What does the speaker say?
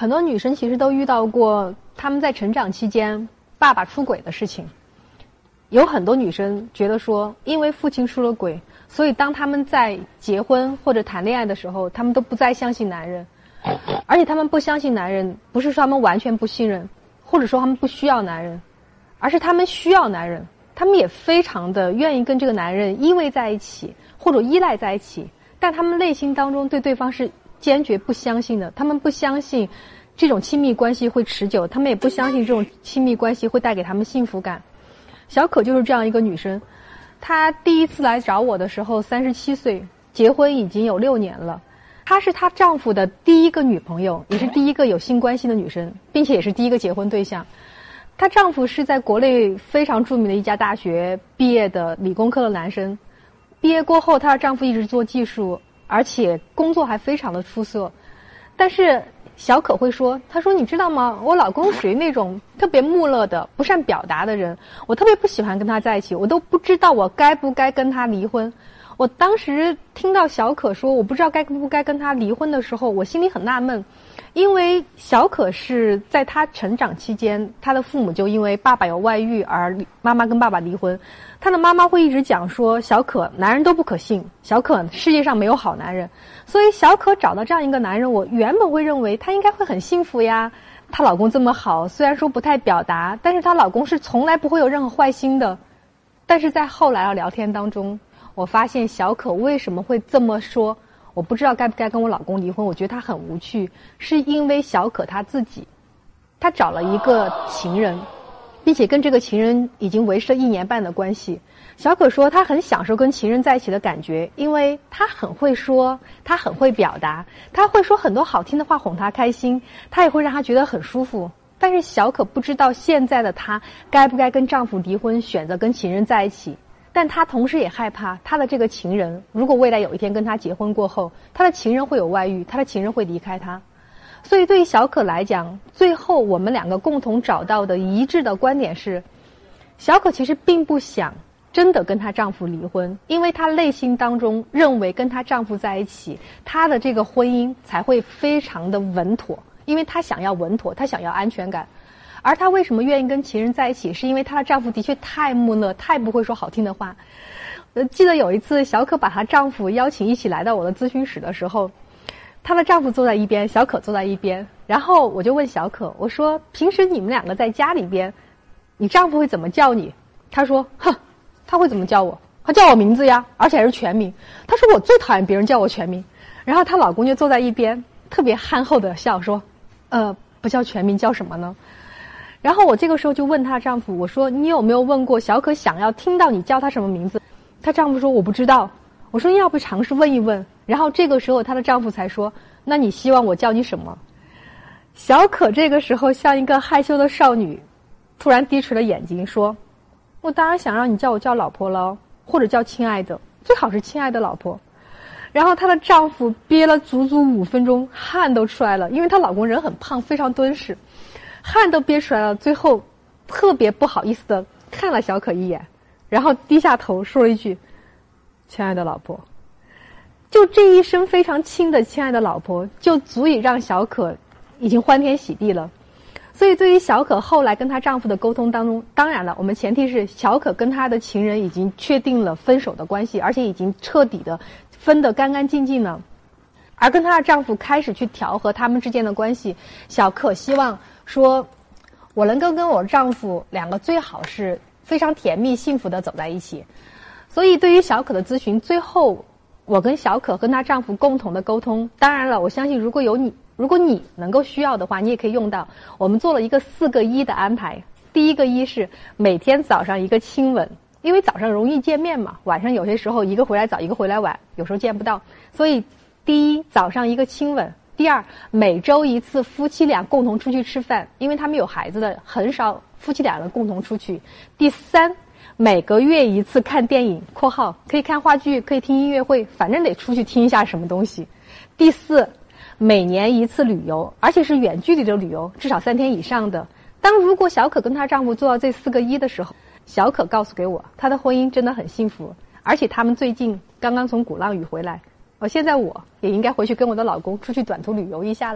很多女生其实都遇到过她们在成长期间爸爸出轨的事情。有很多女生觉得说，因为父亲出了轨，所以当他们在结婚或者谈恋爱的时候，他们都不再相信男人。而且他们不相信男人，不是说他们完全不信任，或者说他们不需要男人，而是他们需要男人。他们也非常的愿意跟这个男人依偎在一起，或者依赖在一起。但他们内心当中对对方是坚决不相信的。他们不相信这种亲密关系会持久，他们也不相信这种亲密关系会带给他们幸福感。小可就是这样一个女生，她第一次来找我的时候三十七岁，结婚已经有六年了。她是她丈夫的第一个女朋友，也是第一个有性关系的女生，并且也是第一个结婚对象。她丈夫是在国内非常著名的一家大学毕业的理工科的男生。毕业过后，她的丈夫一直做技术，而且工作还非常的出色。但是小可会说：“她说你知道吗？我老公属于那种特别木讷的、不善表达的人，我特别不喜欢跟他在一起，我都不知道我该不该跟他离婚。”我当时听到小可说我不知道该不该跟他离婚的时候，我心里很纳闷，因为小可是在他成长期间，他的父母就因为爸爸有外遇而妈妈跟爸爸离婚，他的妈妈会一直讲说小可男人都不可信，小可世界上没有好男人，所以小可找到这样一个男人，我原本会认为她应该会很幸福呀，她老公这么好，虽然说不太表达，但是她老公是从来不会有任何坏心的，但是在后来的聊天当中。我发现小可为什么会这么说？我不知道该不该跟我老公离婚。我觉得他很无趣，是因为小可他自己，他找了一个情人，并且跟这个情人已经维持了一年半的关系。小可说他很享受跟情人在一起的感觉，因为他很会说，他很会表达，他会说很多好听的话哄他开心，他也会让他觉得很舒服。但是小可不知道现在的她该不该跟丈夫离婚，选择跟情人在一起。但她同时也害怕，她的这个情人如果未来有一天跟她结婚过后，她的情人会有外遇，她的情人会离开她。所以对于小可来讲，最后我们两个共同找到的一致的观点是，小可其实并不想真的跟她丈夫离婚，因为她内心当中认为跟她丈夫在一起，她的这个婚姻才会非常的稳妥，因为她想要稳妥，她想要安全感。而她为什么愿意跟情人在一起？是因为她的丈夫的确太木讷，太不会说好听的话。呃，记得有一次，小可把她丈夫邀请一起来到我的咨询室的时候，她的丈夫坐在一边，小可坐在一边。然后我就问小可：“我说，平时你们两个在家里边，你丈夫会怎么叫你？”她说：“哼，他会怎么叫我？他叫我名字呀，而且还是全名。她说我最讨厌别人叫我全名。”然后她老公就坐在一边，特别憨厚的笑说：“呃，不叫全名，叫什么呢？”然后我这个时候就问她丈夫：“我说你有没有问过小可想要听到你叫她什么名字？”她丈夫说：“我不知道。”我说：“要不尝试问一问？”然后这个时候她的丈夫才说：“那你希望我叫你什么？”小可这个时候像一个害羞的少女，突然低垂了眼睛说：“我当然想让你叫我叫老婆了，或者叫亲爱的，最好是亲爱的老婆。”然后她的丈夫憋了足足五分钟，汗都出来了，因为她老公人很胖，非常敦实。汗都憋出来了，最后特别不好意思的看了小可一眼，然后低下头说了一句：“亲爱的老婆。”就这一声非常轻的“亲爱的老婆”，就足以让小可已经欢天喜地了。所以，对于小可后来跟她丈夫的沟通当中，当然了，我们前提是小可跟她的情人已经确定了分手的关系，而且已经彻底的分得干干净净了。而跟她的丈夫开始去调和他们之间的关系，小可希望。说，我能够跟我丈夫两个最好是非常甜蜜幸福的走在一起，所以对于小可的咨询，最后我跟小可跟她丈夫共同的沟通，当然了，我相信如果有你，如果你能够需要的话，你也可以用到。我们做了一个四个一的安排，第一个一是每天早上一个亲吻，因为早上容易见面嘛，晚上有些时候一个回来早，一个回来晚，有时候见不到，所以第一早上一个亲吻。第二，每周一次夫妻俩共同出去吃饭，因为他们有孩子的，很少夫妻两人共同出去。第三，每个月一次看电影（括号可以看话剧，可以听音乐会，反正得出去听一下什么东西）。第四，每年一次旅游，而且是远距离的旅游，至少三天以上的。当如果小可跟她丈夫做到这四个一的时候，小可告诉给我，她的婚姻真的很幸福，而且他们最近刚刚从鼓浪屿回来。我现在我也应该回去跟我的老公出去短途旅游一下了。